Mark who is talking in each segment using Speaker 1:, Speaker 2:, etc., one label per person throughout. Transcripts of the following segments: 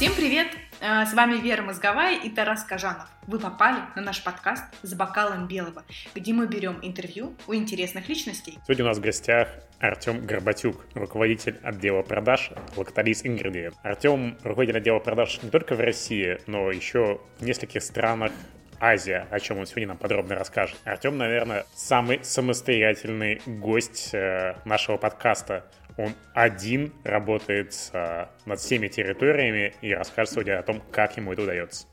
Speaker 1: Всем привет! Э, с вами Вера Мозговая и Тарас Кажанов. Вы попали на наш подкаст «С бокалом белого», где мы берем интервью у интересных личностей.
Speaker 2: Сегодня у нас в гостях Артем Горбатюк, руководитель отдела продаж Lactalis Ingredient. Артем руководитель отдела продаж не только в России, но еще в нескольких странах Азия, о чем он сегодня нам подробно расскажет. Артем, наверное, самый самостоятельный гость э, нашего подкаста. Он один работает э, над всеми территориями и расскажет сегодня о том, как ему это удается.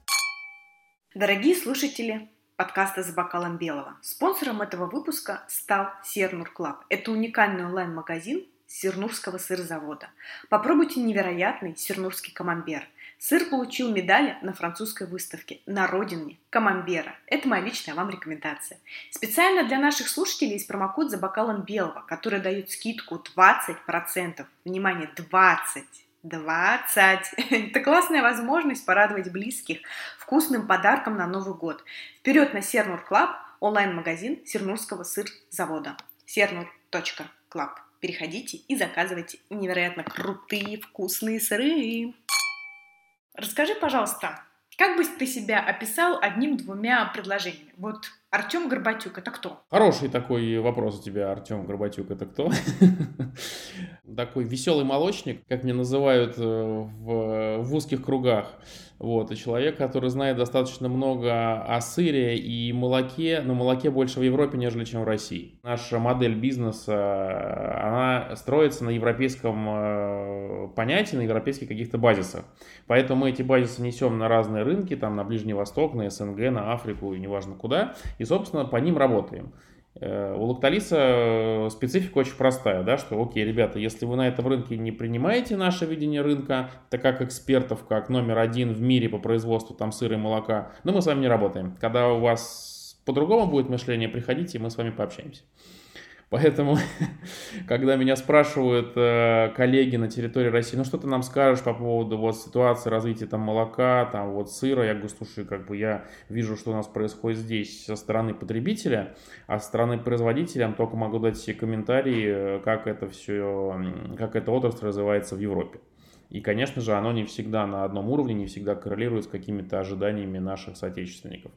Speaker 1: Дорогие слушатели подкаста «За бокалом белого», спонсором этого выпуска стал Сернур Club. Это уникальный онлайн-магазин Сернурского сырзавода. Попробуйте невероятный сернурский камамбер – Сыр получил медали на французской выставке на родине Камамбера. Это моя личная вам рекомендация. Специально для наших слушателей есть промокод за бокалом белого, который дает скидку 20%. Внимание, 20! 20. Это классная возможность порадовать близких вкусным подарком на Новый год. Вперед на Сернур Club, онлайн-магазин Сернурского сыр-завода. Сернур.club. Переходите и заказывайте невероятно крутые вкусные сыры. Расскажи, пожалуйста, как бы ты себя описал одним-двумя предложениями? Вот Артем Горбатюк это кто?
Speaker 3: Хороший такой вопрос у тебя, Артем Горбатюк это кто? Такой веселый молочник, как меня называют э, в, в узких кругах. Вот, и человек, который знает достаточно много о сыре и молоке, но молоке больше в Европе, нежели чем в России. Наша модель бизнеса, она строится на европейском э, понятии, на европейских каких-то базисах. Поэтому мы эти базисы несем на разные рынки, там на Ближний Восток, на СНГ, на Африку и неважно куда, и, собственно, по ним работаем. Э, у Лакталиса э, специфика очень простая, да, что, окей, ребята, если вы на этом рынке не принимаете наше видение рынка, так как экспертов, как номер один в мире по производству там сыра и молока, но мы с вами не работаем. Когда у вас по-другому будет мышление, приходите, и мы с вами пообщаемся. Поэтому, когда меня спрашивают э, коллеги на территории России, ну что ты нам скажешь по поводу вот ситуации развития там молока, там вот сыра, я говорю, слушай, как бы я вижу, что у нас происходит здесь со стороны потребителя, а со стороны производителя только могу дать все комментарии, как это все, как эта отрасль развивается в Европе. И, конечно же, оно не всегда на одном уровне, не всегда коррелирует с какими-то ожиданиями наших соотечественников.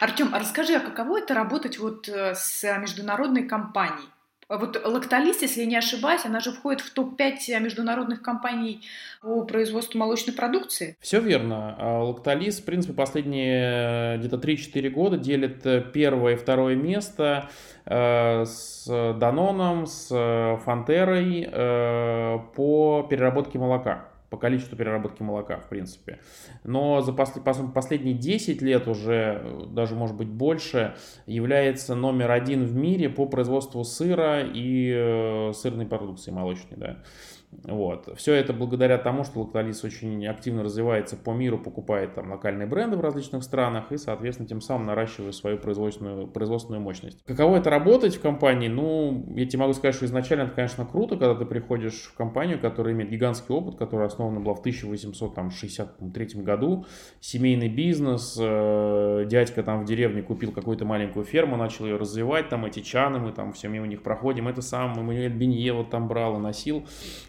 Speaker 1: Артем, а расскажи, а каково это работать вот э, с международной компанией? Вот Лакталис, если не ошибаюсь, она же входит в топ-5 международных компаний по производству молочной продукции.
Speaker 3: Все верно. А Лакталис, в принципе, последние э, где-то 3-4 года делит э, первое и второе место с Даноном, с Фантерой по переработке молока по количеству переработки молока, в принципе. Но за пос, последние 10 лет уже, даже может быть больше, является номер один в мире по производству сыра и э, сырной продукции молочной. Да. Вот. Все это благодаря тому, что Lactalis очень активно развивается по миру, покупает там локальные бренды в различных странах и, соответственно, тем самым наращивает свою производственную, производственную мощность. Каково это работать в компании? Ну, я тебе могу сказать, что изначально это, конечно, круто, когда ты приходишь в компанию, которая имеет гигантский опыт, которая основана была в 1863 году, семейный бизнес, э, дядька там в деревне купил какую-то маленькую ферму, начал ее развивать, там эти чаны, мы там все мимо них проходим, это сам Эммануэль Бенье вот там брал и носил,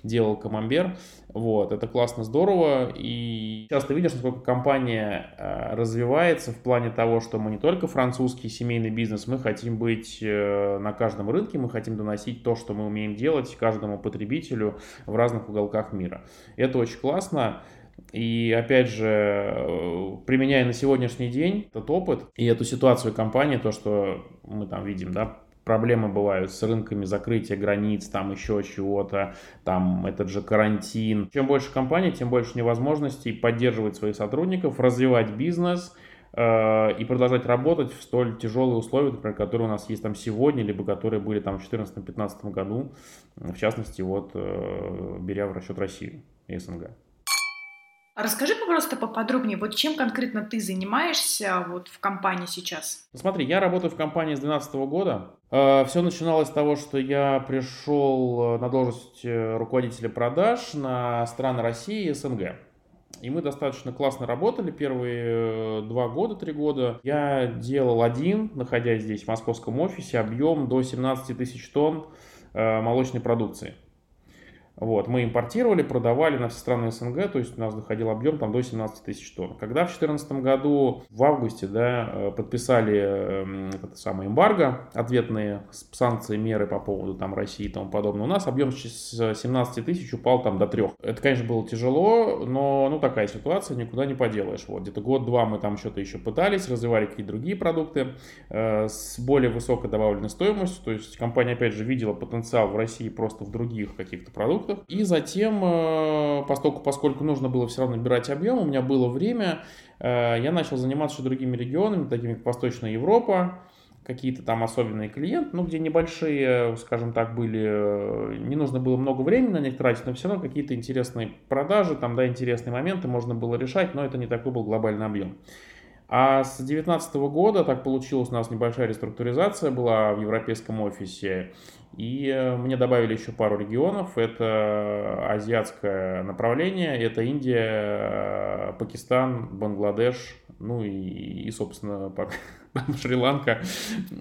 Speaker 3: делал камамбер. Вот, это классно, здорово. И сейчас ты видишь, насколько компания э, развивается в плане того, что мы не только французский семейный бизнес, мы хотим быть э, на каждом рынке, мы хотим доносить то, что мы умеем делать каждому потребителю в разных уголках мира. Это очень классно. И опять же, э, применяя на сегодняшний день этот опыт и эту ситуацию компании, то, что мы там видим, да, проблемы бывают с рынками закрытия границ, там еще чего-то, там этот же карантин. Чем больше компаний, тем больше невозможностей поддерживать своих сотрудников, развивать бизнес э, и продолжать работать в столь тяжелые условия, например, которые у нас есть там сегодня, либо которые были там в 2014-2015 году, в частности, вот э, беря в расчет Россию и СНГ.
Speaker 1: Расскажи, пожалуйста, поподробнее, вот чем конкретно ты занимаешься вот в компании сейчас?
Speaker 3: Смотри, я работаю в компании с 2012 года. Э, Все начиналось с того, что я пришел э, на должность э, руководителя продаж на страны России и СНГ. И мы достаточно классно работали первые два года, три года. Я делал один, находясь здесь в московском офисе, объем до 17 тысяч тонн молочной продукции. Вот, мы импортировали, продавали на все страны СНГ, то есть у нас доходил объем там до 17 тысяч тонн. Когда в 2014 году, в августе, да, э, подписали э, это самое эмбарго, ответные санкции, меры по поводу там России и тому подобное, у нас объем с 17 тысяч упал там до 3. Это, конечно, было тяжело, но ну такая ситуация, никуда не поделаешь. Вот, где-то год-два мы там что-то еще пытались, развивали какие-то другие продукты э, с более высокой добавленной стоимостью, то есть компания, опять же, видела потенциал в России просто в других каких-то продуктах, продуктах. И затем, э, поскольку, поскольку нужно было все равно набирать объем, у меня было время, э, я начал заниматься другими регионами, такими как Восточная Европа, какие-то там особенные клиенты, ну, где небольшие, скажем так, были, э, не нужно было много времени на них тратить, но все равно какие-то интересные продажи, там, да, интересные моменты можно было решать, но это не такой был глобальный объем. А с 2019 года так получилось, у нас небольшая реструктуризация была в европейском офисе, и э, мне добавили еще пару регионов. Это азиатское направление, это Индия, Пакистан, Бангладеш, ну и, и собственно, Шри-Ланка.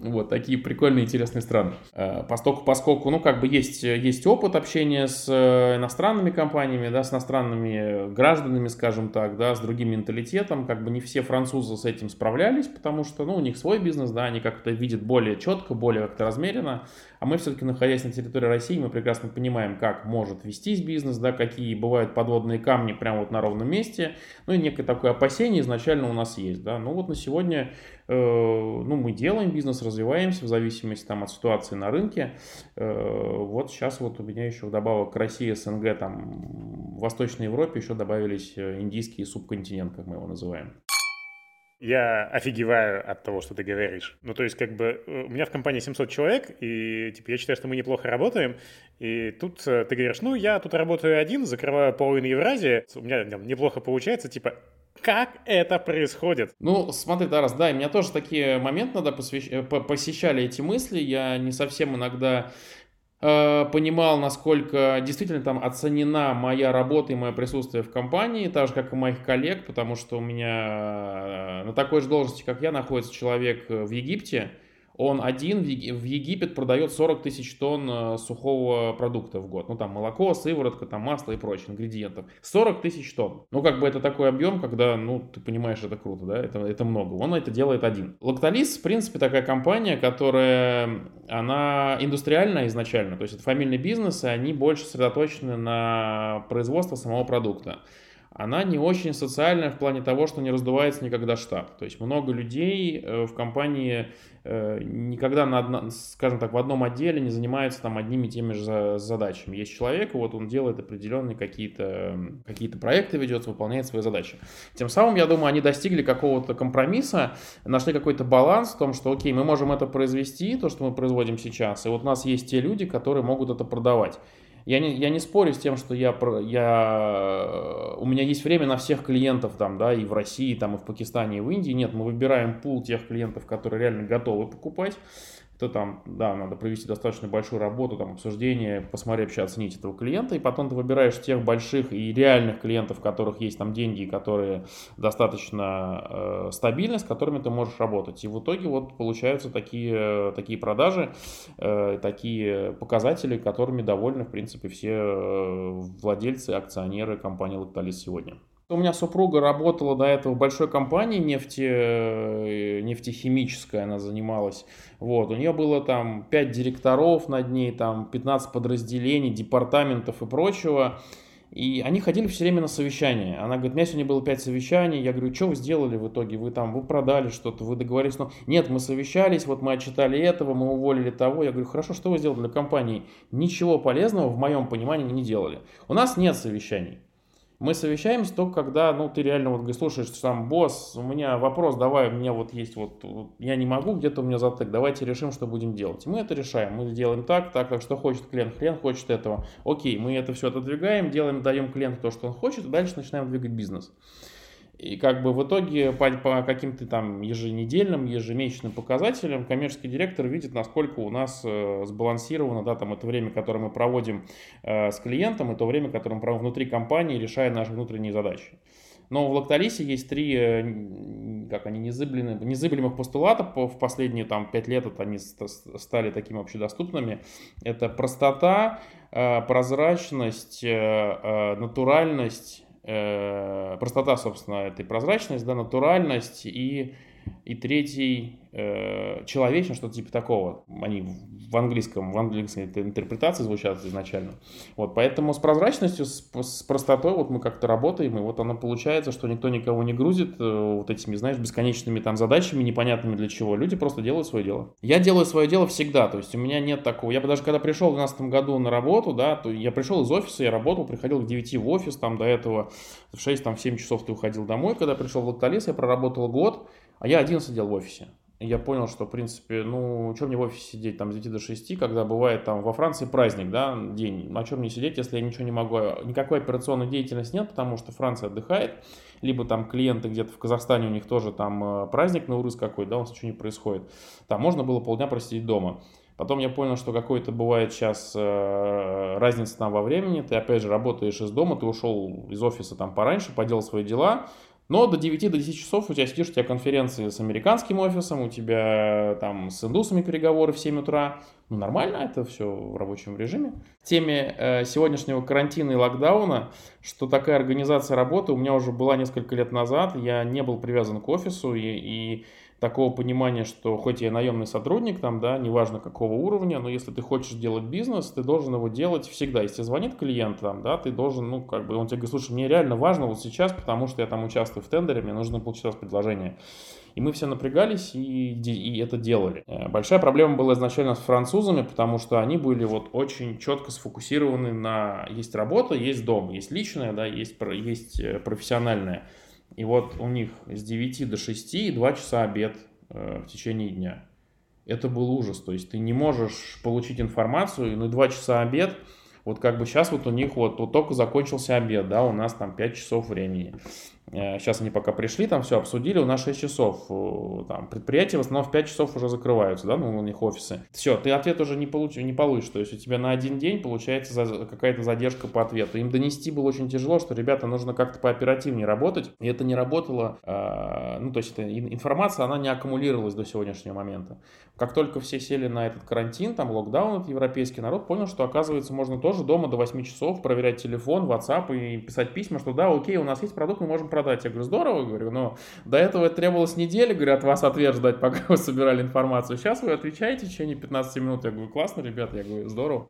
Speaker 3: Вот такие прикольные, интересные страны. Э, поскольку, поскольку, ну, как бы есть, есть опыт общения с э, иностранными компаниями, да, с иностранными гражданами, скажем так, да, с другим менталитетом, как бы не все французы с этим справлялись, потому что, ну, у них свой бизнес, да, они как-то видят более четко, более как-то размеренно, а мы все-таки, находясь на территории России, мы прекрасно понимаем, как может вестись бизнес, да, какие бывают подводные камни прямо вот на ровном месте, ну, и некое такое опасение изначально у нас есть, да, ну, вот на сегодня Э, ну, мы делаем бизнес, развиваемся в зависимости там, от ситуации на рынке. Э, вот сейчас вот у меня еще вдобавок к России, СНГ, там, в Восточной Европе еще добавились э, индийский субконтинент, как мы его называем.
Speaker 2: Я офигеваю от того, что ты говоришь. Ну, то есть, как бы, у меня в компании 700 человек, и, типа, я считаю, что мы неплохо работаем, и тут ты говоришь, ну, я тут работаю один, закрываю половину Евразии, у меня там, неплохо получается, типа, как это происходит?
Speaker 3: Ну, смотри, Тарас, да, меня тоже такие моменты надо посвящ... Э, посещали эти мысли. Я не совсем иногда э, понимал, насколько действительно там оценена моя работа и мое присутствие в компании, так же, как и моих коллег, потому что у меня э, на такой же должности, как я, находится человек в Египте, он один в Египет продает 40 тысяч тонн э, сухого продукта в год. Ну, там молоко, сыворотка, там масло и прочие ингредиентов. 40 тысяч тонн. Ну, как бы это такой объем, когда, ну, ты понимаешь, это круто, да, это, это много. Он это делает один. Лакталис, в принципе, такая компания, которая, она индустриальная изначально. То есть это фамильный бизнес, и они больше сосредоточены на производство самого продукта она не очень социальная в плане того, что не раздувается никогда штат. То есть много людей э, в компании Э, никогда, на одно, скажем так, в одном отделе не занимается там одними и теми же задачами. Есть человек, вот он делает определенные какие-то какие проекты, ведет, выполняет свои задачи. Тем самым, я думаю, они достигли какого-то компромисса, нашли какой-то баланс в том, что, окей, мы можем это произвести, то, что мы производим сейчас, и вот у нас есть те люди, которые могут это продавать. Я не, я не спорю с тем, что я, я, у меня есть время на всех клиентов там, да, и в России, там, и в Пакистане, и в Индии. Нет, мы выбираем пул тех клиентов, которые реально готовы покупать то там, да, надо провести достаточно большую работу, там, обсуждение, посмотреть, вообще оценить этого клиента, и потом ты выбираешь тех больших и реальных клиентов, у которых есть там деньги, которые достаточно э, стабильны, с которыми ты можешь работать. И в итоге вот получаются такие, такие продажи, э, такие показатели, которыми довольны, в принципе, все э, владельцы, акционеры компании Lactalis сегодня. У меня супруга работала до этого в большой компании нефте, э, нефтехимической, она занималась. Вот, у нее было там 5 директоров над ней, там 15 подразделений, департаментов и прочего. И они ходили все время на совещания. Она говорит, у меня сегодня было 5 совещаний. Я говорю, что вы сделали в итоге? Вы там, вы продали что-то, вы договорились. Но нет, мы совещались, вот мы отчитали этого, мы уволили того. Я говорю, хорошо, что вы сделали для компании? Ничего полезного в моем понимании не делали. У нас нет совещаний. Мы совещаемся только когда, ну, ты реально вот говоришь, слушаешь, сам босс, у меня вопрос, давай, у меня вот есть вот, вот я не могу, где-то у меня затык, давайте решим, что будем делать. мы это решаем, мы делаем так, так, так, что хочет клиент, клиент хочет этого. Окей, мы это все отодвигаем, делаем, даем клиенту то, что он хочет, и дальше начинаем двигать бизнес. И как бы в итоге по, по каким-то там еженедельным, ежемесячным показателям коммерческий директор видит, насколько у нас э, сбалансировано, да, там это время, которое мы проводим э, с клиентом, и то время, которое мы проводим внутри компании, решая наши внутренние задачи. Но в Лакталисе есть три, э, как они, незыблемых, незыблемых постулата. В последние там, пять лет это они стали такими общедоступными. Это простота, э, прозрачность, э, натуральность, простота, собственно, этой прозрачность, да, натуральность и и третий э, человечность, что-то типа такого. Они в английском, в английской интерпретации звучат изначально. Вот, поэтому с прозрачностью, с, с простотой вот мы как-то работаем, и вот оно получается, что никто никого не грузит э, вот этими, знаешь, бесконечными там задачами, непонятными для чего. Люди просто делают свое дело. Я делаю свое дело всегда, то есть у меня нет такого. Я даже когда пришел в 2012 году на работу, да, то я пришел из офиса, я работал, приходил к 9 в офис, там до этого в 6, там в 7 часов ты уходил домой. Когда пришел в Лакталис, я проработал год, а я один сидел в офисе. И я понял, что, в принципе, ну, что мне в офисе сидеть там с 9 до 6, когда бывает там во Франции праздник, да, день. На чем мне сидеть, если я ничего не могу? Никакой операционной деятельности нет, потому что Франция отдыхает. Либо там клиенты где-то в Казахстане, у них тоже там э, праздник на урыс какой, да, у нас ничего не происходит. Там можно было полдня просидеть дома. Потом я понял, что какой-то бывает сейчас э, разница там во времени. Ты опять же работаешь из дома, ты ушел из офиса там пораньше, поделал свои дела, но до 9 до 10 часов у тебя сидишь, у тебя конференции с американским офисом, у тебя там с индусами переговоры в 7 утра. Ну, нормально, это все в рабочем режиме. Теме э, сегодняшнего карантина и локдауна, что такая организация работы у меня уже была несколько лет назад. Я не был привязан к офису и, и такого понимания, что хоть я наемный сотрудник, там, да, неважно какого уровня, но если ты хочешь делать бизнес, ты должен его делать всегда. Если звонит клиент, там, да, ты должен, ну, как бы, он тебе говорит, слушай, мне реально важно вот сейчас, потому что я там участвую в тендере, мне нужно получить предложение. И мы все напрягались и, и это делали. Э, большая проблема была изначально с французами, потому что они были вот очень четко сфокусированы на есть работа, есть дом, есть личное, да, есть, есть э, профессиональное. И вот у них с 9 до 6 и 2 часа обед э, в течение дня. Это был ужас. То есть ты не можешь получить информацию, и на 2 часа обед, вот как бы сейчас вот у них вот, вот только закончился обед, да, у нас там 5 часов времени. Сейчас э, они пока пришли, там все обсудили, у нас 6 часов. Э, там, предприятия в основном в 5 часов уже закрываются, да, ну, у них офисы. Все, ты ответ уже не, получ, не получишь. То есть у тебя на один день получается какая-то задержка по ответу. Им донести было очень тяжело, что, ребята, нужно как-то пооперативнее работать. И это не работало. Э, ну, то есть это, информация, она не аккумулировалась до сегодняшнего момента. Как только все сели на этот карантин, там локдаун, этот европейский народ понял, что, оказывается, можно тоже дома до 8 часов проверять телефон, WhatsApp и писать письма, что да, окей, у нас есть продукт, мы можем продать. Я говорю, здорово, говорю, но до этого это требовалось недели, говорю, от вас ответ ждать, пока вы собирали информацию. Сейчас вы отвечаете в течение 15 минут. Я говорю, классно, ребята, я говорю, здорово.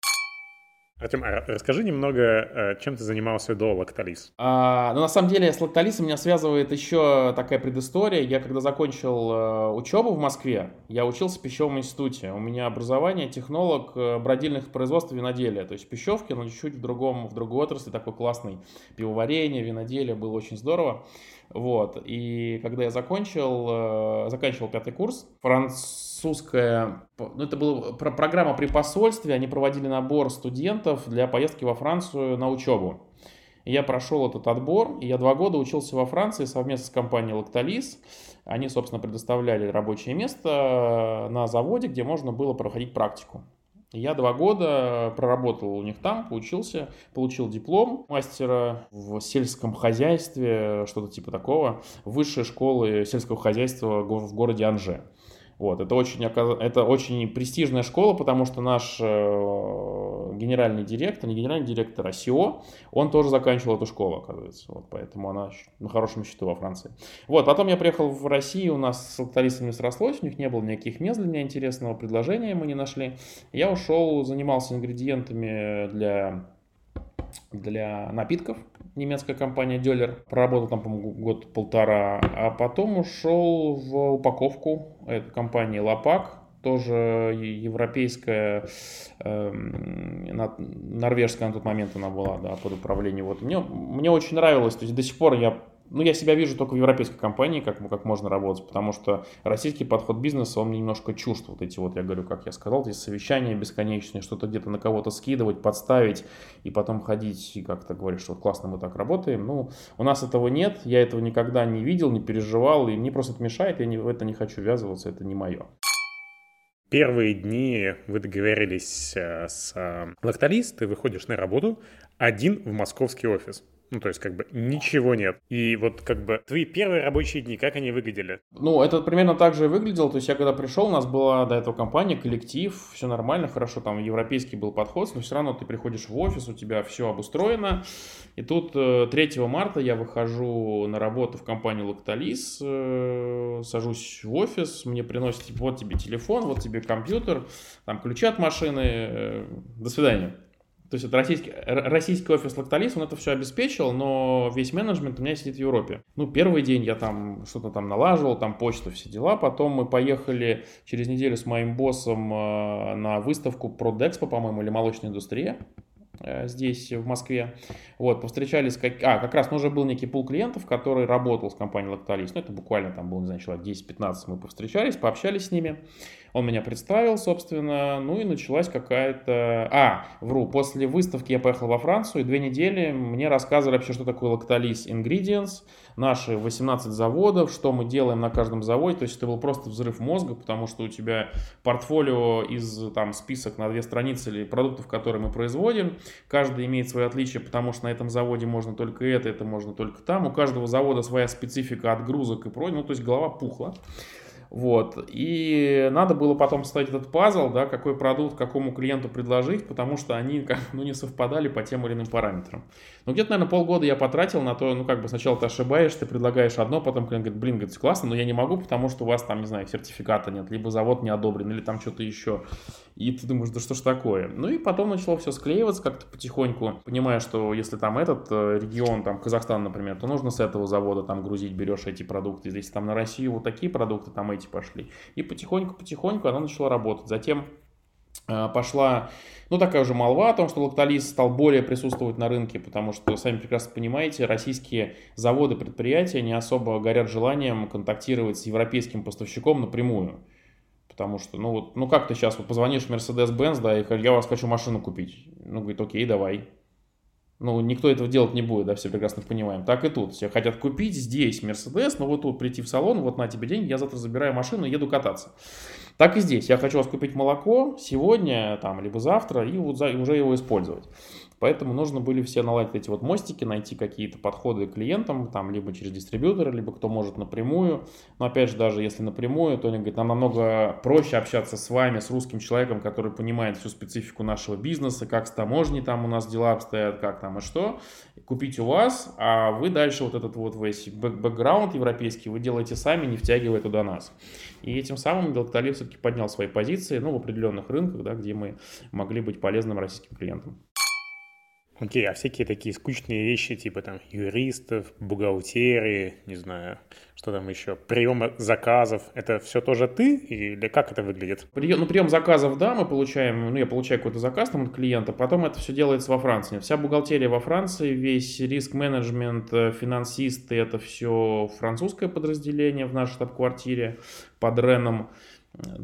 Speaker 2: Артем, а расскажи немного, э, чем ты занимался до Лакталис?
Speaker 3: А, ну, на самом деле, с Лакталисом меня связывает еще такая предыстория. Я когда закончил э, учебу в Москве, я учился в пищевом институте. У меня образование технолог э, бродильных производств виноделия. То есть пищевки, но чуть-чуть в, другом, в другой отрасли, такой классный. Пивоварение, виноделие, было очень здорово. Вот. И когда я закончил, заканчивал пятый курс, французская, ну это была программа при посольстве, они проводили набор студентов для поездки во Францию на учебу. Я прошел этот отбор, и я два года учился во Франции совместно с компанией Lactalis. Они, собственно, предоставляли рабочее место на заводе, где можно было проходить практику. Я два года проработал у них там, поучился, получил диплом мастера в сельском хозяйстве, что-то типа такого, высшей школы сельского хозяйства в городе Анже. Вот, это очень, это очень престижная школа, потому что наш э, генеральный директор, не генеральный директор, а СИО, он тоже заканчивал эту школу, оказывается. Вот, поэтому она на хорошем счету во Франции. Вот, потом я приехал в Россию, у нас с лакталистами срослось, у них не было никаких мест для меня интересного, предложения мы не нашли. Я ушел, занимался ингредиентами для для напитков, немецкая компания Дёлер. Проработал там, по-моему, год-полтора. А потом ушел в упаковку этой компании Лопак. Тоже европейская, э, норвежская на тот момент она была, да, под управлением. Вот. Мне, мне очень нравилось, то есть до сих пор я ну, я себя вижу только в европейской компании, как, как можно работать, потому что российский подход бизнеса, он мне немножко чужд. Вот эти вот, я говорю, как я сказал, эти совещания бесконечные, что-то где-то на кого-то скидывать, подставить, и потом ходить и как-то говорить, что вот классно мы так работаем. Ну, у нас этого нет, я этого никогда не видел, не переживал, и мне просто это мешает, я не, в это не хочу ввязываться, это не мое.
Speaker 2: Первые дни вы договорились э, с э, лакталист, ты выходишь на работу один в московский офис. Ну, то есть, как бы, ничего нет. И вот, как бы, твои первые рабочие дни, как они выглядели?
Speaker 3: Ну, это примерно так же выглядело. То есть, я когда пришел, у нас была до этого компания, коллектив, все нормально, хорошо, там европейский был подход, но все равно ты приходишь в офис, у тебя все обустроено. И тут 3 э, марта я выхожу на работу в компанию Lactalis, э, сажусь в офис, мне приносят, вот тебе телефон, вот тебе компьютер, там ключи от машины, э, до свидания. То есть это российский, российский офис Лакталис, он это все обеспечил, но весь менеджмент у меня сидит в Европе. Ну, первый день я там что-то там налаживал, там почту, все дела. Потом мы поехали через неделю с моим боссом э, на выставку Продекспо, по-моему, или молочная индустрия э, здесь, в Москве. Вот, повстречались, как... а, как раз ну, уже был некий пул клиентов, который работал с компанией Lactalis. Ну, это буквально там было, не знаю, человек 10-15 мы повстречались, пообщались с ними. Он меня представил, собственно, ну и началась какая-то... А, вру, после выставки я поехал во Францию, и две недели мне рассказывали вообще, что такое Lactalis Ingredients, наши 18 заводов, что мы делаем на каждом заводе. То есть это был просто взрыв мозга, потому что у тебя портфолио из там список на две страницы или продуктов, которые мы производим. Каждый имеет свои отличия, потому что на этом заводе можно только это, это можно только там. У каждого завода своя специфика отгрузок и прочее. Ну, то есть голова пухла. Вот. И надо было потом ставить этот пазл, да, какой продукт какому клиенту предложить, потому что они как, ну, не совпадали по тем или иным параметрам. Ну, где-то, наверное, полгода я потратил на то, ну, как бы сначала ты ошибаешься, ты предлагаешь одно, потом клиент говорит, блин, говорит, классно, но я не могу, потому что у вас там, не знаю, сертификата нет, либо завод не одобрен, или там что-то еще. И ты думаешь, да что ж такое? Ну, и потом начало все склеиваться как-то потихоньку, понимая, что если там этот э, регион, там Казахстан, например, то нужно с этого завода там грузить, берешь эти продукты. Если там на Россию вот такие продукты, там эти пошли. И потихоньку-потихоньку она начала работать. Затем э, пошла, ну, такая уже молва о том, что Лакталис стал более присутствовать на рынке, потому что, сами прекрасно понимаете, российские заводы, предприятия не особо горят желанием контактировать с европейским поставщиком напрямую. Потому что, ну вот, ну как ты сейчас вот позвонишь в Mercedes-Benz, да, и я вас хочу машину купить. Ну, говорит, окей, давай. Ну, никто этого делать не будет, да, все прекрасно понимаем. Так и тут. Все хотят купить здесь Mercedes, но вот тут прийти в салон, вот на тебе деньги, я завтра забираю машину и еду кататься. Так и здесь. Я хочу вас купить молоко сегодня, там, либо завтра, и вот за, и уже его использовать. Поэтому нужно были все наладить эти вот мостики, найти какие-то подходы к клиентам, там, либо через дистрибьютора, либо кто может напрямую. Но опять же, даже если напрямую, то они говорят, нам намного проще общаться с вами, с русским человеком, который понимает всю специфику нашего бизнеса, как с таможней там у нас дела обстоят, как там и что. Купить у вас, а вы дальше вот этот вот весь бэкграунд европейский вы делаете сами, не втягивая туда нас. И этим самым Делкталив все-таки поднял свои позиции, ну, в определенных рынках, да, где мы могли быть полезным российским клиентам.
Speaker 2: Окей, а всякие такие скучные вещи, типа там юристов, бухгалтерии, не знаю, что там еще, прием заказов, это все тоже ты или как это выглядит?
Speaker 3: Прием, ну, прием заказов, да, мы получаем, ну, я получаю какой-то заказ там от клиента, потом это все делается во Франции. Вся бухгалтерия во Франции, весь риск-менеджмент, э, финансисты, это все французское подразделение в нашей штаб-квартире под Реном.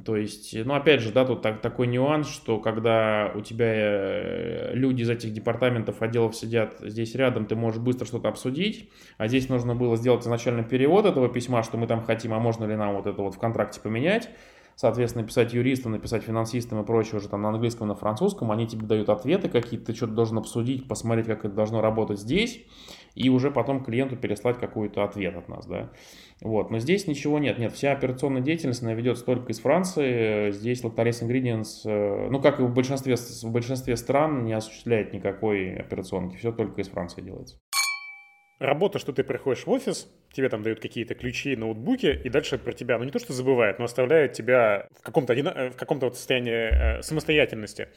Speaker 3: То есть, ну, опять же, да, тут так, такой нюанс, что когда у тебя э, люди из этих департаментов, отделов сидят здесь рядом, ты можешь быстро что-то обсудить, а здесь нужно было сделать изначально перевод этого письма, что мы там хотим, а можно ли нам вот это вот в контракте поменять, соответственно, написать юристам, написать финансистам и прочее уже там на английском, на французском, они тебе дают ответы какие-то, ты что-то должен обсудить, посмотреть, как это должно работать здесь, и уже потом клиенту переслать какой-то ответ от нас, да. Вот, но здесь ничего нет, нет, вся операционная деятельность, она ведется только из Франции, здесь Lactalis Ingredients, э, ну, как и в большинстве, в большинстве стран, не осуществляет никакой операционки, все только из Франции делается.
Speaker 2: Работа, что ты приходишь в офис, тебе там дают какие-то ключи, ноутбуки, и дальше про тебя, ну не то что забывают, но оставляют тебя в каком-то, э, в каком-то вот состоянии э, самостоятельности.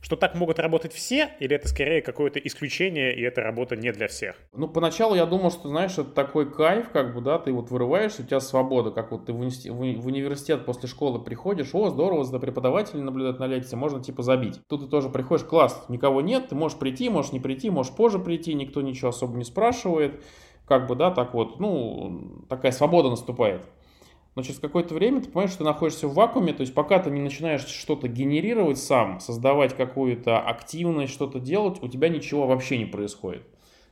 Speaker 2: Что так могут работать все, или это скорее какое-то исключение, и эта работа не для всех?
Speaker 3: Ну, поначалу я думал, что, знаешь, это такой кайф, как бы, да, ты вот вырываешься, у тебя свобода, как вот ты в, уни- в университет после школы приходишь, о, здорово, за преподавателей наблюдать на лекции, можно типа забить. Тут ты тоже приходишь, класс, никого нет, ты можешь прийти, можешь не прийти, можешь позже прийти, никто ничего особо не спрашивает как бы, да, так вот, ну, такая свобода наступает. Но через какое-то время ты понимаешь, что ты находишься в вакууме, то есть пока ты не начинаешь что-то генерировать сам, создавать какую-то активность, что-то делать, у тебя ничего вообще не происходит.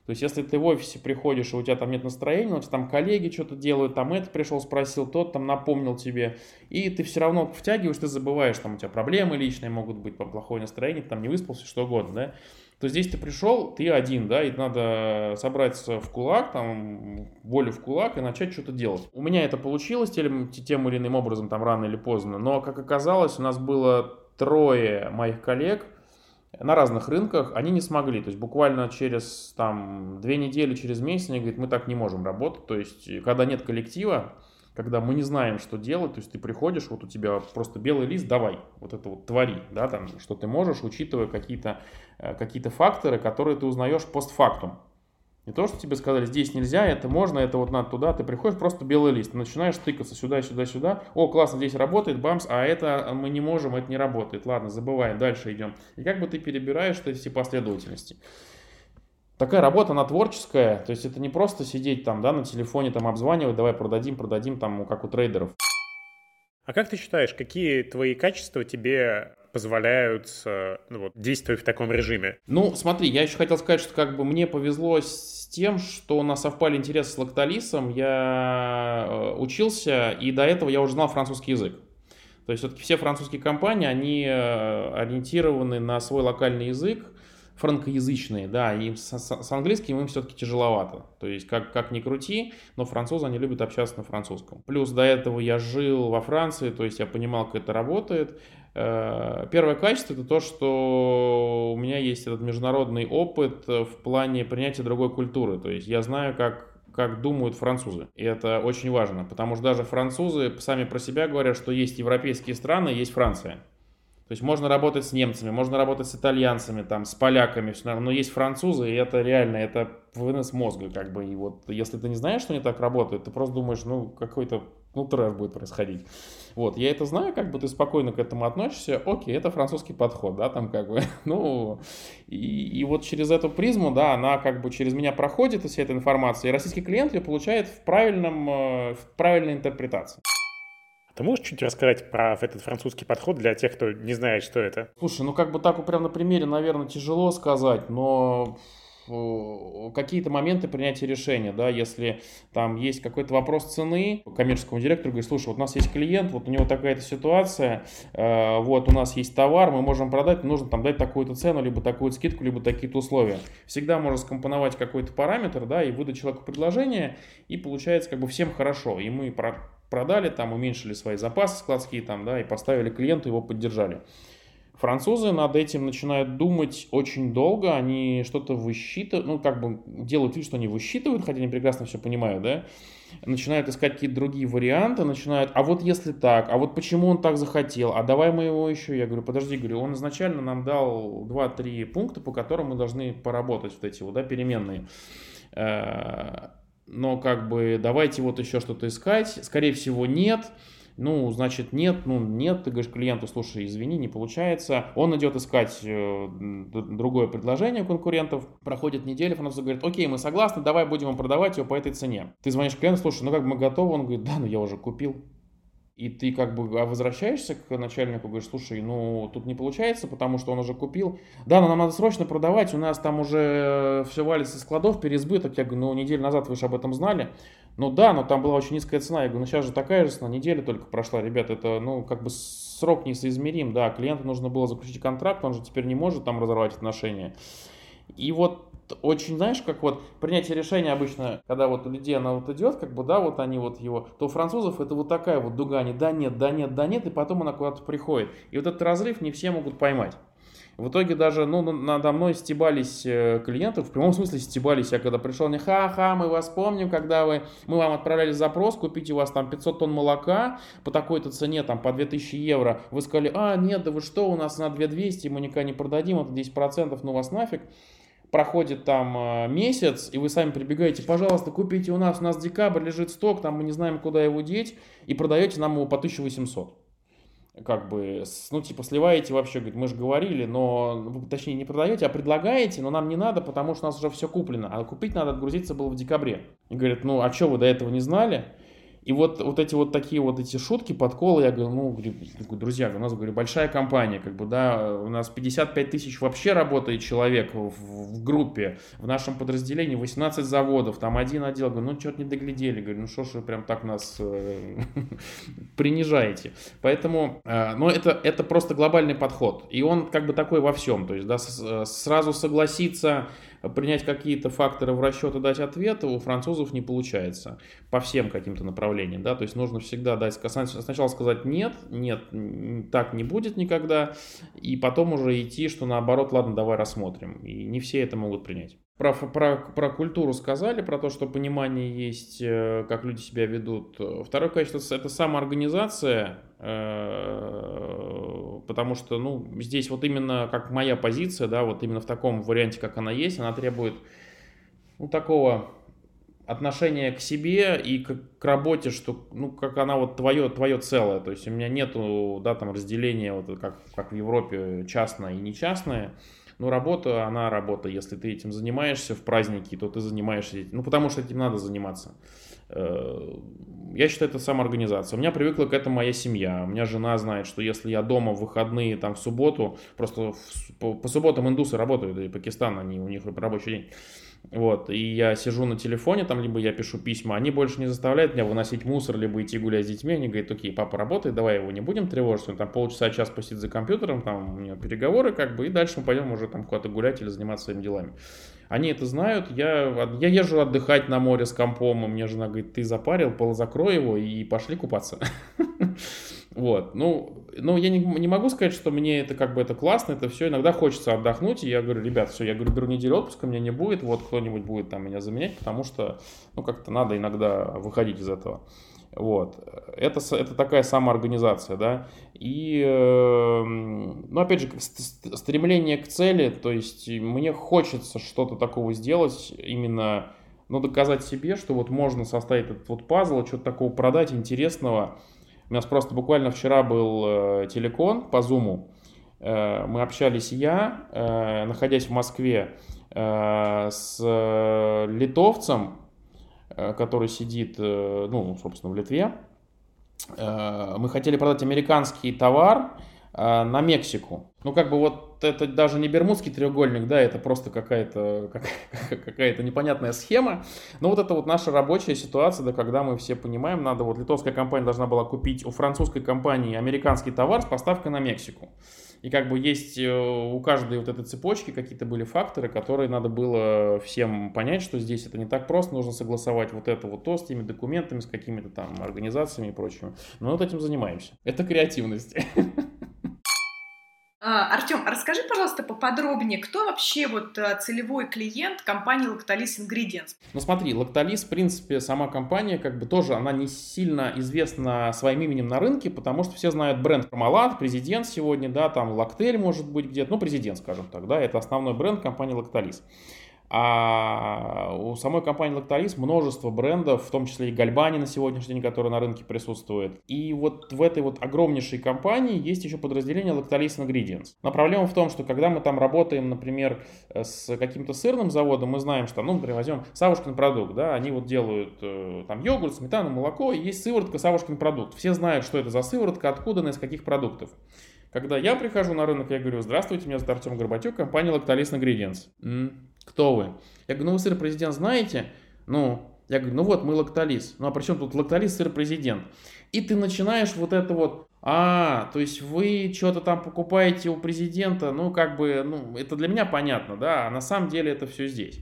Speaker 3: То есть, если ты в офисе приходишь, и у тебя там нет настроения, у тебя там коллеги что-то делают, там это пришел, спросил, тот там напомнил тебе, и ты все равно втягиваешь, ты забываешь, там у тебя проблемы личные могут быть, плохое настроение, ты там не выспался, что угодно, да, то здесь ты пришел, ты один, да, и надо собраться в кулак, там, волю в кулак и начать что-то делать. У меня это получилось тем, тем или иным образом, там, рано или поздно, но, как оказалось, у нас было трое моих коллег, на разных рынках, они не смогли. То есть буквально через там, две недели, через месяц они говорят, мы так не можем работать. То есть когда нет коллектива, когда мы не знаем, что делать, то есть ты приходишь, вот у тебя просто белый лист, давай, вот это вот твори, да, там, что ты можешь, учитывая какие-то э, какие факторы, которые ты узнаешь постфактум. Не то, что тебе сказали, здесь нельзя, это можно, это вот надо туда, ты приходишь, просто белый лист, начинаешь тыкаться сюда, сюда, сюда, о, классно, здесь работает, бамс, а это мы не можем, это не работает, ладно, забываем, дальше идем. И как бы ты перебираешь эти последовательности. Такая работа, она творческая, то есть это не просто сидеть там, да, на телефоне, там, обзванивать, давай продадим, продадим, там, как у трейдеров.
Speaker 2: А как ты считаешь, какие твои качества тебе позволяют ну, вот, действовать в таком режиме?
Speaker 3: Ну, смотри, я еще хотел сказать, что как бы мне повезло с тем, что у нас совпали интересы с лактолисом. Я э, учился, и до этого я уже знал французский язык. То есть все-таки все французские компании, они э, ориентированы на свой локальный язык, франкоязычные, да, и с, с английским им все-таки тяжеловато. То есть, как, как ни крути, но французы, они любят общаться на французском. Плюс до этого я жил во Франции, то есть я понимал, как это работает. Э, первое качество это то, что у меня есть этот международный опыт в плане принятия другой культуры. То есть я знаю, как как думают французы. И это очень важно, потому что даже французы сами про себя говорят, что есть европейские страны, есть Франция. То есть можно работать с немцами, можно работать с итальянцами, там, с поляками, но есть французы, и это реально, это вынос мозга, как бы, и вот если ты не знаешь, что они так работают, ты просто думаешь, ну, какой-то, ну, трэш будет происходить. Вот, я это знаю, как бы ты спокойно к этому относишься, окей, это французский подход, да, там как бы, ну, и, и вот через эту призму, да, она как бы через меня проходит, вся эта информация, и российский клиент ее получает в правильном, э, в правильной интерпретации.
Speaker 2: Ты можешь чуть рассказать про этот французский подход для тех, кто не знает, что это?
Speaker 3: Слушай, ну как бы так вот прям на примере, наверное, тяжело сказать, но какие-то моменты принятия решения, да, если там есть какой-то вопрос цены, коммерческому директору говорит, слушай, вот у нас есть клиент, вот у него такая-то ситуация, э, вот у нас есть товар, мы можем продать, нужно там дать такую-то цену, либо такую скидку, либо такие-то условия. Всегда можно скомпоновать какой-то параметр, да, и выдать человеку предложение, и получается как бы всем хорошо, и мы про продали, там уменьшили свои запасы складские, там, да, и поставили клиенту, его поддержали. Французы над этим начинают думать очень долго, они что-то высчитывают, ну, как бы делают вид, что они высчитывают, хотя они прекрасно все понимают, да, начинают искать какие-то другие варианты, начинают, а вот если так, а вот почему он так захотел, а давай мы его еще, я говорю, подожди, говорю, он изначально нам дал 2-3 пункта, по которым мы должны поработать, вот эти вот, да, переменные э, но как бы давайте вот еще что-то искать. Скорее всего, нет. Ну, значит, нет, ну, нет, ты говоришь клиенту, слушай, извини, не получается. Он идет искать э, другое предложение у конкурентов, проходит неделя, француз говорит, окей, мы согласны, давай будем продавать его по этой цене. Ты звонишь клиенту, слушай, ну как бы мы готовы, он говорит, да, ну я уже купил. И ты как бы а возвращаешься к начальнику, говоришь, слушай, ну тут не получается, потому что он уже купил. Да, но нам надо срочно продавать, у нас там уже все валится из складов, переизбыток. Я говорю, ну неделю назад вы же об этом знали. Ну да, но там была очень низкая цена. Я говорю, ну сейчас же такая же цена, неделя только прошла, ребят, это ну как бы срок несоизмерим. Да, клиенту нужно было заключить контракт, он же теперь не может там разорвать отношения. И вот очень, знаешь, как вот принятие решения обычно, когда вот у людей она вот идет, как бы, да, вот они вот его, то у французов это вот такая вот дуга, они да нет, да нет, да нет, и потом она куда-то приходит. И вот этот разрыв не все могут поймать. В итоге даже, ну, надо мной стебались э, клиенты, в прямом смысле стебались. Я когда пришел, не ха-ха, мы вас помним, когда вы, мы вам отправляли запрос, купить у вас там 500 тонн молока по такой-то цене, там, по 2000 евро. Вы сказали, а, нет, да вы что, у нас на 2200, мы никогда не продадим, это 10%, ну вас нафиг проходит там э, месяц, и вы сами прибегаете, пожалуйста, купите у нас, у нас декабрь лежит сток, там мы не знаем, куда его деть, и продаете нам его по 1800. Как бы, ну, типа, сливаете вообще, говорит, мы же говорили, но, точнее, не продаете, а предлагаете, но нам не надо, потому что у нас уже все куплено, а купить надо отгрузиться было в декабре. И говорят, ну, а что вы до этого не знали? И вот, вот эти вот такие вот эти шутки, подколы, я говорю, ну, друзья, у нас, говорю, большая компания, как бы, да, у нас 55 тысяч вообще работает человек в, в группе, в нашем подразделении 18 заводов, там один отдел, говорю, ну, что-то не доглядели, говорю, ну, что ж вы прям так нас э, принижаете. Поэтому, э, ну, это, это просто глобальный подход, и он как бы такой во всем, то есть, да, с, сразу согласиться принять какие-то факторы в расчет и дать ответ у французов не получается по всем каким-то направлениям, да, то есть нужно всегда дать, сначала сказать нет, нет, так не будет никогда, и потом уже идти, что наоборот, ладно, давай рассмотрим, и не все это могут принять. Про, про, про культуру сказали, про то, что понимание есть, э, как люди себя ведут. Второе качество – это самоорганизация, э, потому что, ну, здесь вот именно как моя позиция, да, вот именно в таком варианте, как она есть, она требует, ну, такого отношения к себе и к, к работе, что, ну, как она вот твое, твое целое, то есть у меня нету, да, там разделения, вот как, как в Европе, частное и нечастное, но работа, она работа. Если ты этим занимаешься в праздники, то ты занимаешься. Ну, потому что этим надо заниматься. Э, я считаю, это самоорганизация. У меня привыкла к этому моя семья. У меня жена знает, что если я дома в выходные, там в субботу, просто в, по, по субботам индусы работают, и Пакистан, они, у них рабочий день. Вот, и я сижу на телефоне, там, либо я пишу письма, они больше не заставляют меня выносить мусор, либо идти гулять с детьми, они говорят, окей, папа работает, давай его не будем тревожить, он там полчаса, час посидит за компьютером, там у него переговоры, как бы, и дальше мы пойдем уже там куда-то гулять или заниматься своими делами. Они это знают, я, я езжу отдыхать на море с компом, и мне жена говорит, ты запарил, закрой его и пошли купаться. Вот, ну, ну я не, не могу сказать, что мне это как бы это классно, это все, иногда хочется отдохнуть, и я говорю, ребят, все, я говорю, беру неделю отпуска, меня не будет, вот кто-нибудь будет там меня заменять, потому что, ну, как-то надо иногда выходить из этого. Вот. Это, это такая самоорганизация, да. И, э, ну, опять же, стремление к цели, то есть мне хочется что-то такого сделать, именно, ну, доказать себе, что вот можно составить этот вот пазл, что-то такого продать интересного, у нас просто буквально вчера был э, телекон по Зуму. Э, мы общались я, э, находясь в Москве, с литовцем, который сидит, э, ну, собственно, в Литве. Э, мы хотели продать американский товар э, на Мексику. Ну, как бы вот это даже не Бермудский треугольник, да, это просто какая-то какая-то непонятная схема. Но вот это вот наша рабочая ситуация, да, когда мы все понимаем, надо вот литовская компания должна была купить у французской компании американский товар с поставкой на Мексику. И как бы есть э, у каждой вот этой цепочки какие-то были факторы, которые надо было всем понять, что здесь это не так просто, нужно согласовать вот это вот то с теми документами, с какими-то там организациями и прочим. Но вот этим занимаемся. Это креативность.
Speaker 1: А, Артем, расскажи, пожалуйста, поподробнее, кто вообще вот э, целевой клиент компании Lactalis Ingredients?
Speaker 3: Ну смотри, Lactalis, в принципе, сама компания, как бы тоже, она не сильно известна своим именем на рынке, потому что все знают бренд Parmalat, президент сегодня, да, там Lactel может быть где-то, ну президент, скажем так, да, это основной бренд компании Lactalis. А у самой компании Lactalis множество брендов, в том числе и Гальбани на сегодняшний день, который на рынке присутствует. И вот в этой вот огромнейшей компании есть еще подразделение Lactalis Ingredients. Но проблема в том, что когда мы там работаем, например, с каким-то сырным заводом, мы знаем, что, ну, например, возьмем Савушкин продукт, да, они вот делают э, там йогурт, сметану, молоко, и есть сыворотка Савушкин продукт. Все знают, что это за сыворотка, откуда она, из каких продуктов. Когда я прихожу на рынок, я говорю, здравствуйте, меня зовут Артем Горбатюк, компания Lactalis Ingredients. Кто вы? Я говорю, ну вы сыр президент знаете? Ну, я говорю, ну вот мы лактолиз. Ну а при чем тут лактолиз, сыр президент? И ты начинаешь вот это вот, а, то есть вы что-то там покупаете у президента, ну как бы, ну это для меня понятно, да, а на самом деле это все здесь.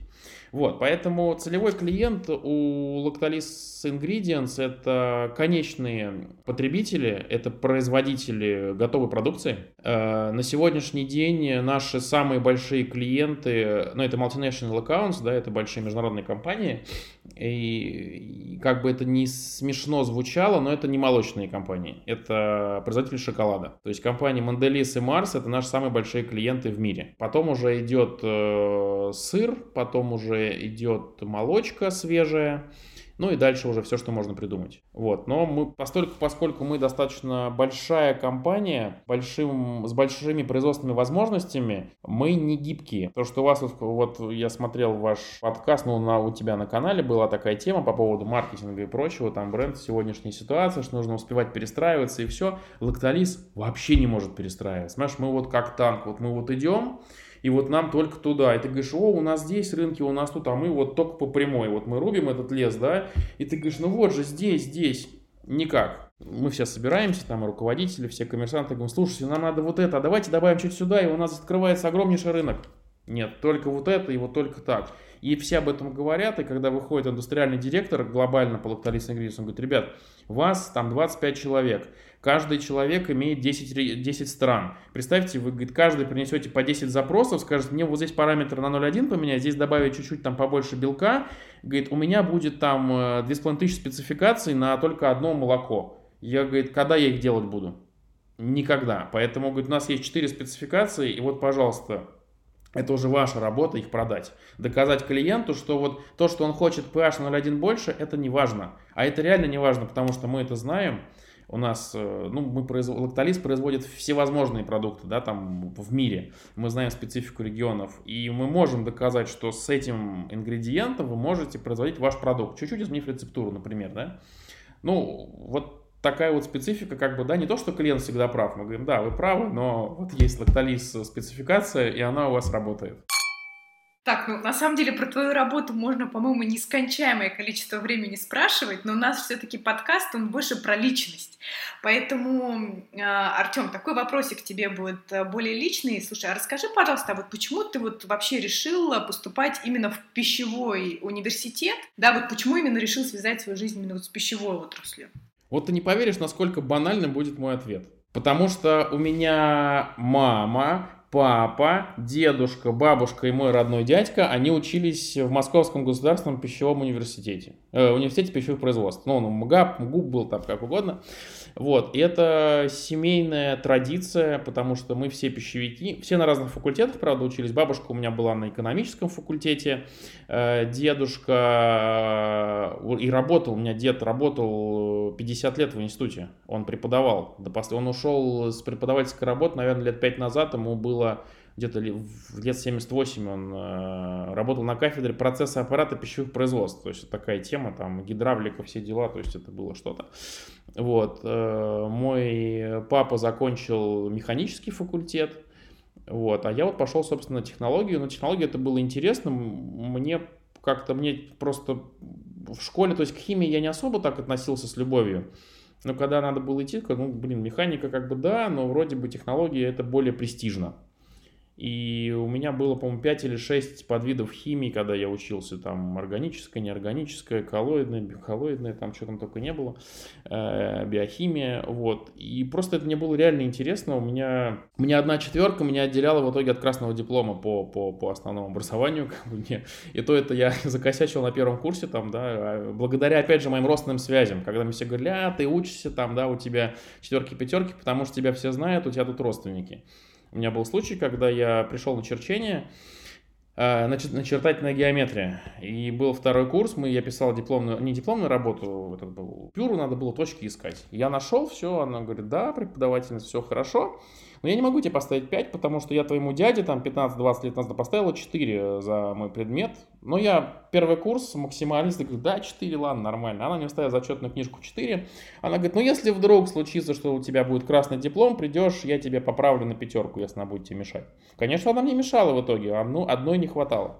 Speaker 3: Вот, поэтому целевой клиент у Lactalis Ingredients это конечные потребители, это производители готовой продукции. Э, на сегодняшний день наши самые большие клиенты, ну это multinational accounts, да, это большие международные компании, и, как бы это не смешно звучало, но это не молочные компании, это производители шоколада. То есть компании Mondelez и Mars это наши самые большие клиенты в мире. Потом уже идет э, сыр, потом уже идет молочка свежая, ну и дальше уже все, что можно придумать. Вот. Но мы, постольку, поскольку мы достаточно большая компания, большим, с большими производственными возможностями, мы не гибкие. То, что у вас, вот, я смотрел ваш подкаст, ну, на, у тебя на канале была такая тема по поводу маркетинга и прочего, там бренд сегодняшней ситуации, что нужно успевать перестраиваться и все. Лактализ вообще не может перестраиваться. Знаешь, мы вот как танк, вот мы вот идем, и вот нам только туда. И ты говоришь, о, у нас здесь рынки, у нас тут, а мы вот только по прямой. Вот мы рубим этот лес, да, и ты говоришь, ну вот же здесь, здесь. Никак. Мы все собираемся, там руководители, все коммерсанты, говорим, слушайте, нам надо вот это, а давайте добавим чуть сюда, и у нас открывается огромнейший рынок. Нет, только вот это и вот только так. И все об этом говорят, и когда выходит индустриальный директор глобально по лактолистным ингредиентам, он говорит, ребят, вас там 25 человек, каждый человек имеет 10, 10 стран. Представьте, вы, говорит, каждый принесете по 10 запросов, скажет, мне вот здесь параметр на 0,1 поменять, здесь добавить чуть-чуть там побольше белка, говорит, у меня будет там 2500 э, спецификаций на только одно молоко. Я, говорит, когда я их делать буду? Никогда. Поэтому, говорит, у нас есть 4 спецификации, и вот, пожалуйста, это уже ваша работа их продать. Доказать клиенту, что вот то, что он хочет PH 0,1 больше, это не важно. А это реально не важно, потому что мы это знаем. У нас, э, ну, мы производ... Лактолиз производит всевозможные продукты, да, там в мире. Мы знаем специфику регионов. И мы можем доказать, что с этим ингредиентом вы можете производить ваш продукт. Чуть-чуть изменив рецептуру, например, да. Ну, вот такая вот специфика, как бы, да, не то, что клиент всегда прав, мы говорим, да, вы правы, но вот есть лактолиз спецификация, и она у вас работает.
Speaker 1: Так, ну на самом деле про твою работу можно, по-моему, нескончаемое количество времени спрашивать, но у нас все-таки подкаст, он больше про личность. Поэтому, э, Артем, такой вопросик тебе будет э, более личный. Слушай, а расскажи, пожалуйста, а вот почему ты вот вообще решил поступать именно в пищевой университет? Да, вот почему именно решил связать свою жизнь именно вот с пищевой отраслью?
Speaker 3: Вот ты не поверишь, насколько банальным будет мой ответ. Потому что у меня мама, папа, дедушка, бабушка и мой родной дядька, они учились в Московском государственном пищевом университете. Э, университете пищевых производств. Ну, он МГАП, МГУП был там как угодно. Вот, и это семейная традиция, потому что мы все пищевики, все на разных факультетах, правда, учились. Бабушка у меня была на экономическом факультете, э, дедушка э, и работал, у меня дед работал 50 лет в институте, он преподавал. Он ушел с преподавательской работы, наверное, лет 5 назад, ему было где-то лет 78 он э, работал на кафедре процесса аппарата пищевых производств. То есть такая тема, там гидравлика, все дела, то есть это было что-то. Вот. Э, мой папа закончил механический факультет, вот, а я вот пошел, собственно, на технологию. На технологию это было интересно. Мне как-то, мне просто в школе, то есть к химии я не особо так относился с любовью. Но когда надо было идти, ну, блин, механика как бы да, но вроде бы технология это более престижно. И у меня было, по-моему, 5 или 6 подвидов химии, когда я учился. Там органическая, неорганическая, коллоидная, бихоллоидная, там что там только не было, э, биохимия, вот. И просто это мне было реально интересно. У меня, у меня одна четверка меня отделяла в итоге от красного диплома по, по, по основному образованию. Как бы мне. И то это я закосячил на первом курсе, там, да, а благодаря, опять же, моим родственным связям. Когда мне все говорили, а, ты учишься, там, да, у тебя четверки, пятерки, потому что тебя все знают, у тебя тут родственники. У меня был случай, когда я пришел на черчение, э, начертательная геометрия. И был второй курс, мы, я писал дипломную, не дипломную работу, этот был, пюру надо было точки искать. Я нашел все, она говорит, да, преподавательница, все хорошо. Но я не могу тебе поставить 5, потому что я твоему дяде там 15-20 лет назад поставила 4 за мой предмет. Но я первый курс максималист, говорю, да, 4, ладно, нормально. Она мне ставит зачетную книжку 4. Она говорит, ну если вдруг случится, что у тебя будет красный диплом, придешь, я тебе поправлю на пятерку, если она будет тебе мешать. Конечно, она мне мешала в итоге, а ну, одной не хватало.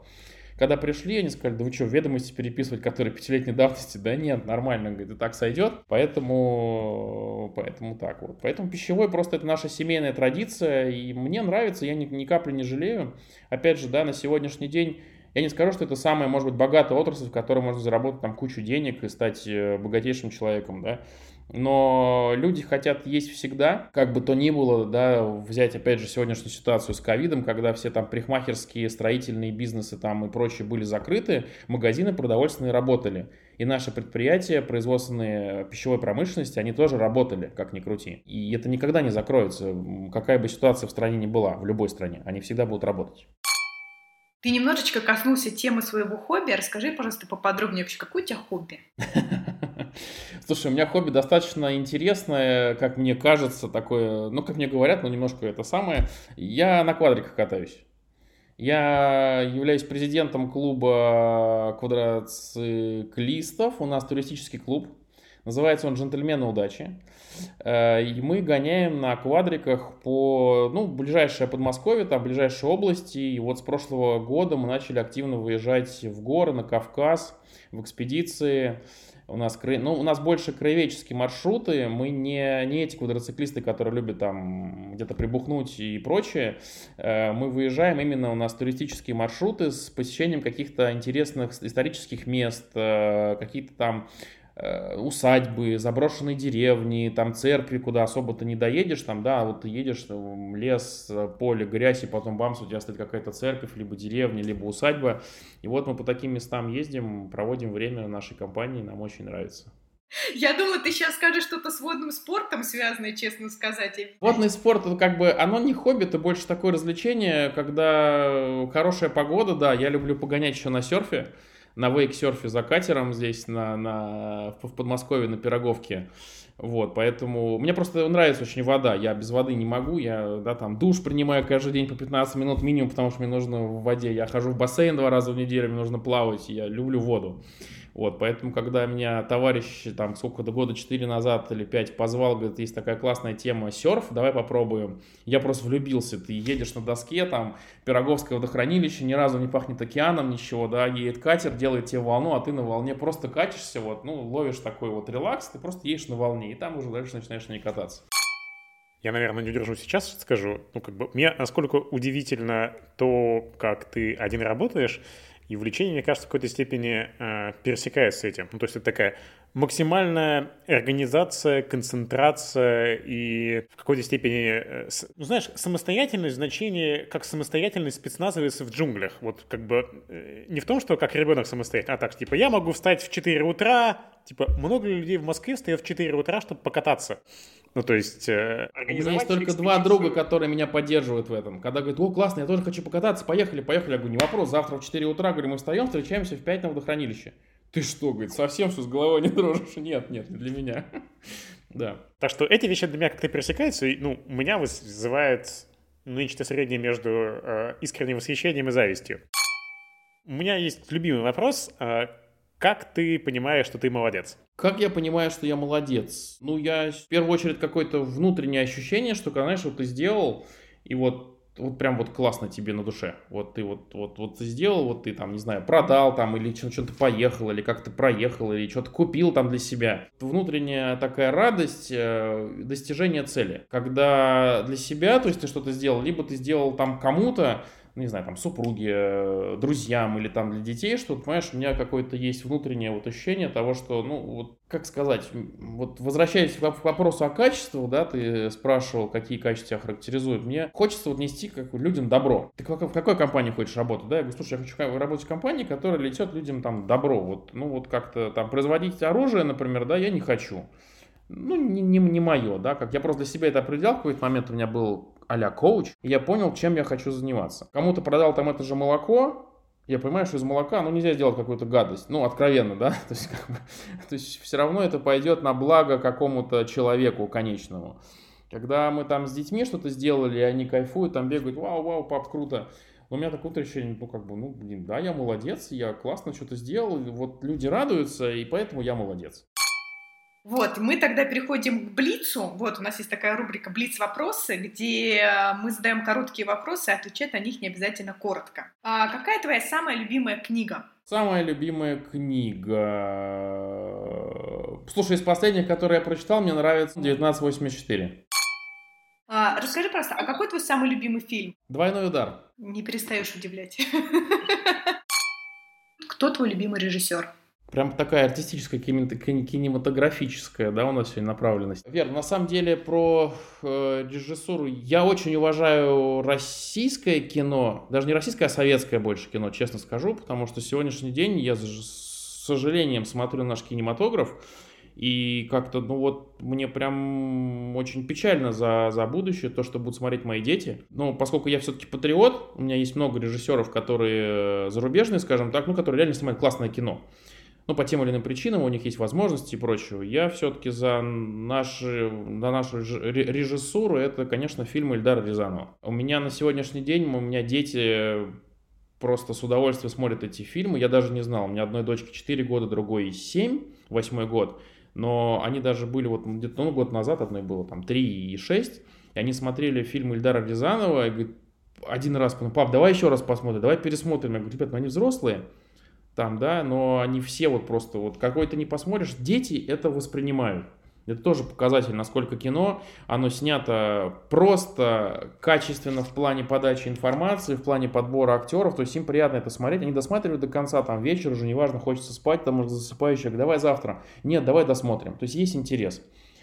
Speaker 3: Когда пришли, они сказали, да вы что, ведомости переписывать, которые пятилетней давности? Да нет, нормально, и так сойдет. Поэтому, поэтому так вот. Поэтому пищевой просто это наша семейная традиция, и мне нравится, я ни, ни капли не жалею. Опять же, да, на сегодняшний день я не скажу, что это самая, может быть, богатая отрасль, в которой можно заработать там кучу денег и стать э, богатейшим человеком, да но люди хотят есть всегда, как бы то ни было, да, взять опять же сегодняшнюю ситуацию с ковидом, когда все там парикмахерские, строительные бизнесы там и прочие были закрыты, магазины продовольственные работали. И наши предприятия, производственные пищевой промышленности, они тоже работали, как ни крути. И это никогда не закроется, какая бы ситуация в стране ни была, в любой стране, они всегда будут работать.
Speaker 1: Ты немножечко коснулся темы своего хобби. Расскажи, пожалуйста, поподробнее вообще, какое у тебя хобби?
Speaker 3: Слушай, у меня хобби достаточно интересное, как мне кажется, такое, ну, как мне говорят, но немножко это самое. Я на квадриках катаюсь. Я являюсь президентом клуба квадроциклистов. У нас туристический клуб. Называется он «Джентльмены удачи». Э, и мы гоняем на квадриках по, ну, ближайшее Подмосковье, там, ближайшие области. И вот с прошлого года мы начали активно выезжать в горы, на Кавказ, в экспедиции. У нас, ну, у нас больше краеведческие маршруты, мы не, не эти квадроциклисты, которые любят там где-то прибухнуть и прочее. Э, мы выезжаем именно, у нас туристические маршруты с посещением каких-то интересных исторических мест, э, какие-то там усадьбы, заброшенные деревни, там церкви, куда особо-то не доедешь, там, да, вот ты едешь, там, лес, поле, грязь, и потом бамс, у тебя стоит какая-то церковь, либо деревня, либо усадьба. И вот мы по таким местам ездим, проводим время нашей компании, нам очень нравится.
Speaker 1: Я думала, ты сейчас скажешь что-то с водным спортом связанное, честно сказать.
Speaker 3: Водный спорт, это как бы, оно не хобби, это больше такое развлечение, когда хорошая погода, да, я люблю погонять еще на серфе, на вейк-серфе за катером здесь на, на, в Подмосковье на Пироговке. Вот, поэтому мне просто нравится очень вода. Я без воды не могу. Я, да, там душ принимаю каждый день по 15 минут минимум, потому что мне нужно в воде. Я хожу в бассейн два раза в неделю, мне нужно плавать. Я люблю воду. Вот, поэтому, когда меня товарищ, там, сколько до года 4 назад или 5 позвал, говорит, есть такая классная тема серф, давай попробуем. Я просто влюбился, ты едешь на доске, там, Пироговское водохранилище, ни разу не пахнет океаном, ничего, да, едет катер, делает тебе волну, а ты на волне просто катишься, вот, ну, ловишь такой вот релакс, ты просто едешь на волне, и там уже дальше начинаешь на ней кататься.
Speaker 2: Я, наверное, не удержу сейчас, скажу, ну, как бы, мне насколько удивительно то, как ты один работаешь, и увлечение, мне кажется, в какой-то степени э, пересекается с этим. Ну, то есть это такая максимальная организация, концентрация и в какой-то степени, э, ну, знаешь, самостоятельность значение как самостоятельность спецназовец в джунглях. Вот как бы э, не в том, что как ребенок самостоятельный, а так, типа, я могу встать в 4 утра, типа, много людей в Москве встают в 4 утра, чтобы покататься. Ну, то есть... Э,
Speaker 3: У меня есть только два друга, которые меня поддерживают в этом. Когда говорят, о, классно, я тоже хочу покататься, поехали, поехали. Я говорю, не вопрос, завтра в 4 утра, говорю, мы встаем, встречаемся в 5 на водохранилище. Ты что, говорит, совсем что, с головой не дрожишь? Нет, нет, не для меня. да.
Speaker 2: Так что эти вещи для меня как-то пересекаются, и, ну, у меня вызывает ну, нечто среднее между э, искренним восхищением и завистью. У меня есть любимый вопрос. Э, как ты понимаешь, что ты молодец?
Speaker 3: Как я понимаю, что я молодец? Ну, я в первую очередь какое-то внутреннее ощущение, что, знаешь, вот ты сделал, и вот вот прям вот классно тебе на душе. Вот ты вот, вот, вот ты сделал, вот ты там, не знаю, продал там, или что-то поехал, или как-то проехал, или что-то купил там для себя. Внутренняя такая радость, э, достижение цели. Когда для себя, то есть ты что-то сделал, либо ты сделал там кому-то, не знаю, там, супруге, э, друзьям или там для детей, что, понимаешь, у меня какое-то есть внутреннее вот ощущение того, что, ну, вот, как сказать, вот возвращаясь к вопросу о качестве, да, ты спрашивал, какие качества тебя характеризуют, мне хочется вот нести как людям добро. Ты в какой компании хочешь работать, да? Я говорю, слушай, я хочу работать в компании, которая летет людям там добро, вот, ну, вот как-то там производить оружие, например, да, я не хочу ну, не, не, не мое, да, как я просто для себя это определял, в какой-то момент у меня был а коуч, и я понял, чем я хочу заниматься. Кому-то продал там это же молоко, я понимаю, что из молока, ну, нельзя сделать какую-то гадость, ну, откровенно, да, то есть, как бы, то есть все равно это пойдет на благо какому-то человеку конечному. Когда мы там с детьми что-то сделали, и они кайфуют, там бегают, вау, вау, пап, круто. Но у меня такое ощущение, ну, как бы, ну, блин, да, я молодец, я классно что-то сделал, вот люди радуются, и поэтому я молодец.
Speaker 1: Вот, мы тогда переходим к Блицу. Вот, у нас есть такая рубрика «Блиц-вопросы», где э, мы задаем короткие вопросы, а отвечать на них не обязательно коротко. А какая твоя самая любимая книга?
Speaker 3: Самая любимая книга... Слушай, из последних, которые я прочитал, мне нравится 1984.
Speaker 1: А, расскажи просто, а какой твой самый любимый фильм?
Speaker 3: «Двойной удар».
Speaker 1: Не перестаешь удивлять. Кто твой любимый режиссер?
Speaker 3: Прям такая артистическая, кинематографическая, да, у нас сегодня направленность. Вер, на самом деле про э, режиссуру я очень уважаю российское кино, даже не российское, а советское больше кино, честно скажу, потому что сегодняшний день я с сожалением смотрю наш кинематограф, И как-то, ну вот, мне прям очень печально за, за будущее, то, что будут смотреть мои дети. Но поскольку я все-таки патриот, у меня есть много режиссеров, которые зарубежные, скажем так, ну, которые реально снимают классное кино. Ну, по тем или иным причинам, у них есть возможности и прочего. Я все-таки за, наши, за нашу режиссуру, это, конечно, фильм Эльдара Рязанова. У меня на сегодняшний день, у меня дети просто с удовольствием смотрят эти фильмы. Я даже не знал, у меня одной дочке 4 года, другой 7, восьмой год но они даже были вот где-то ну, год назад, одной было там 3 и 6, и они смотрели фильм Ильдара Рязанова, и говорит, один раз, ну, пап, давай еще раз посмотрим, давай пересмотрим. Я говорю, ребят, ну они взрослые, там, да, но они все вот просто, вот какой-то не посмотришь, дети это воспринимают. Это тоже показатель, насколько кино, оно снято просто, качественно в плане подачи информации, в плане подбора актеров, то есть им приятно это смотреть, они досматривают до конца, там вечер уже, неважно, хочется спать, там уже засыпающий, человек, давай завтра, нет, давай досмотрим, то есть есть интерес.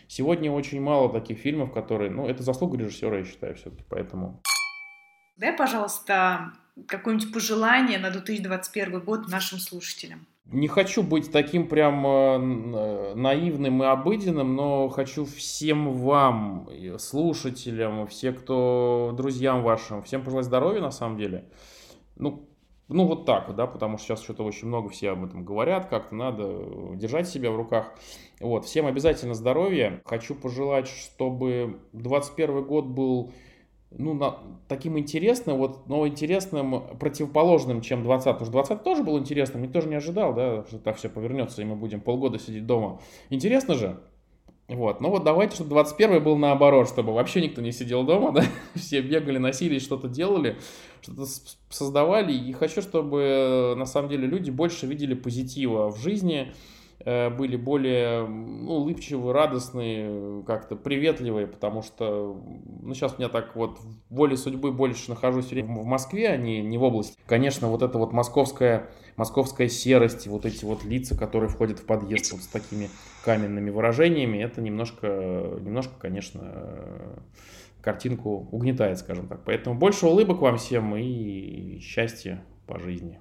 Speaker 3: Сегодня очень мало таких фильмов, которые, ну, это заслуга режиссера, я считаю, все-таки, поэтому...
Speaker 1: Дай, пожалуйста, какое-нибудь пожелание на 2021 год нашим слушателям.
Speaker 3: Не хочу быть таким прям э, наивным и обыденным, но хочу всем вам, слушателям, все, кто друзьям вашим, всем пожелать здоровья на самом деле. Ну, ну вот так, да, потому что сейчас что-то очень много все об этом говорят, как-то надо держать себя в руках. Вот, всем обязательно здоровья. Хочу пожелать, чтобы 2021 год был ну, на, таким интересным, вот, но интересным, противоположным, чем 20 Потому что 20 тоже был интересным, никто же не ожидал, да, что так все повернется, и мы будем полгода сидеть дома. Интересно же? Вот, ну вот давайте, чтобы 21 был наоборот, чтобы вообще никто не сидел дома, да, все бегали, носились, что-то делали, что-то создавали, и хочу, чтобы на самом деле люди больше видели позитива в жизни, были более ну, улыбчивые, радостные, как-то приветливые, потому что, ну, сейчас у меня так вот в воле судьбы больше нахожусь в Москве, а не, не в области. Конечно, вот эта вот московская, московская серость, вот эти вот лица, которые входят в подъезд вот с такими каменными выражениями, это немножко, немножко, конечно, картинку угнетает, скажем так. Поэтому больше улыбок вам всем и счастья по жизни.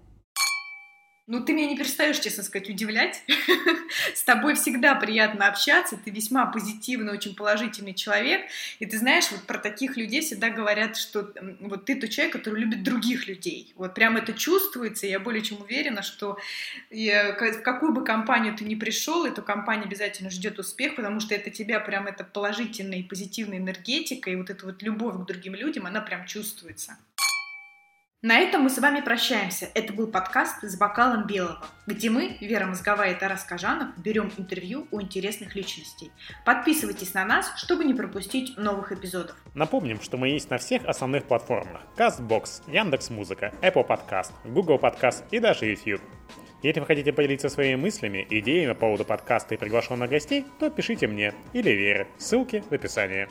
Speaker 1: Ну, ты меня не перестаешь, честно сказать, удивлять. С тобой всегда приятно общаться, ты весьма позитивный, очень положительный человек. И ты знаешь, вот про таких людей всегда говорят, что вот ты тот человек, который любит других людей. Вот прям это чувствуется, я более чем уверена, что в какую бы компанию ты ни пришел, эту компания обязательно ждет успех, потому что это тебя прям, это положительная и позитивная энергетика, и вот эта вот любовь к другим людям, она прям чувствуется. На этом мы с вами прощаемся. Это был подкаст «С бокалом белого», где мы, Вера Мозговая и Тарас Кажанов, берем интервью у интересных личностей. Подписывайтесь на нас, чтобы не пропустить новых эпизодов.
Speaker 2: Напомним, что мы есть на всех основных платформах. CastBox, Яндекс.Музыка, Apple Podcast, Google Podcast и даже YouTube. Если вы хотите поделиться своими мыслями, идеями по поводу подкаста и приглашенных гостей, то пишите мне или Вере. Ссылки в описании.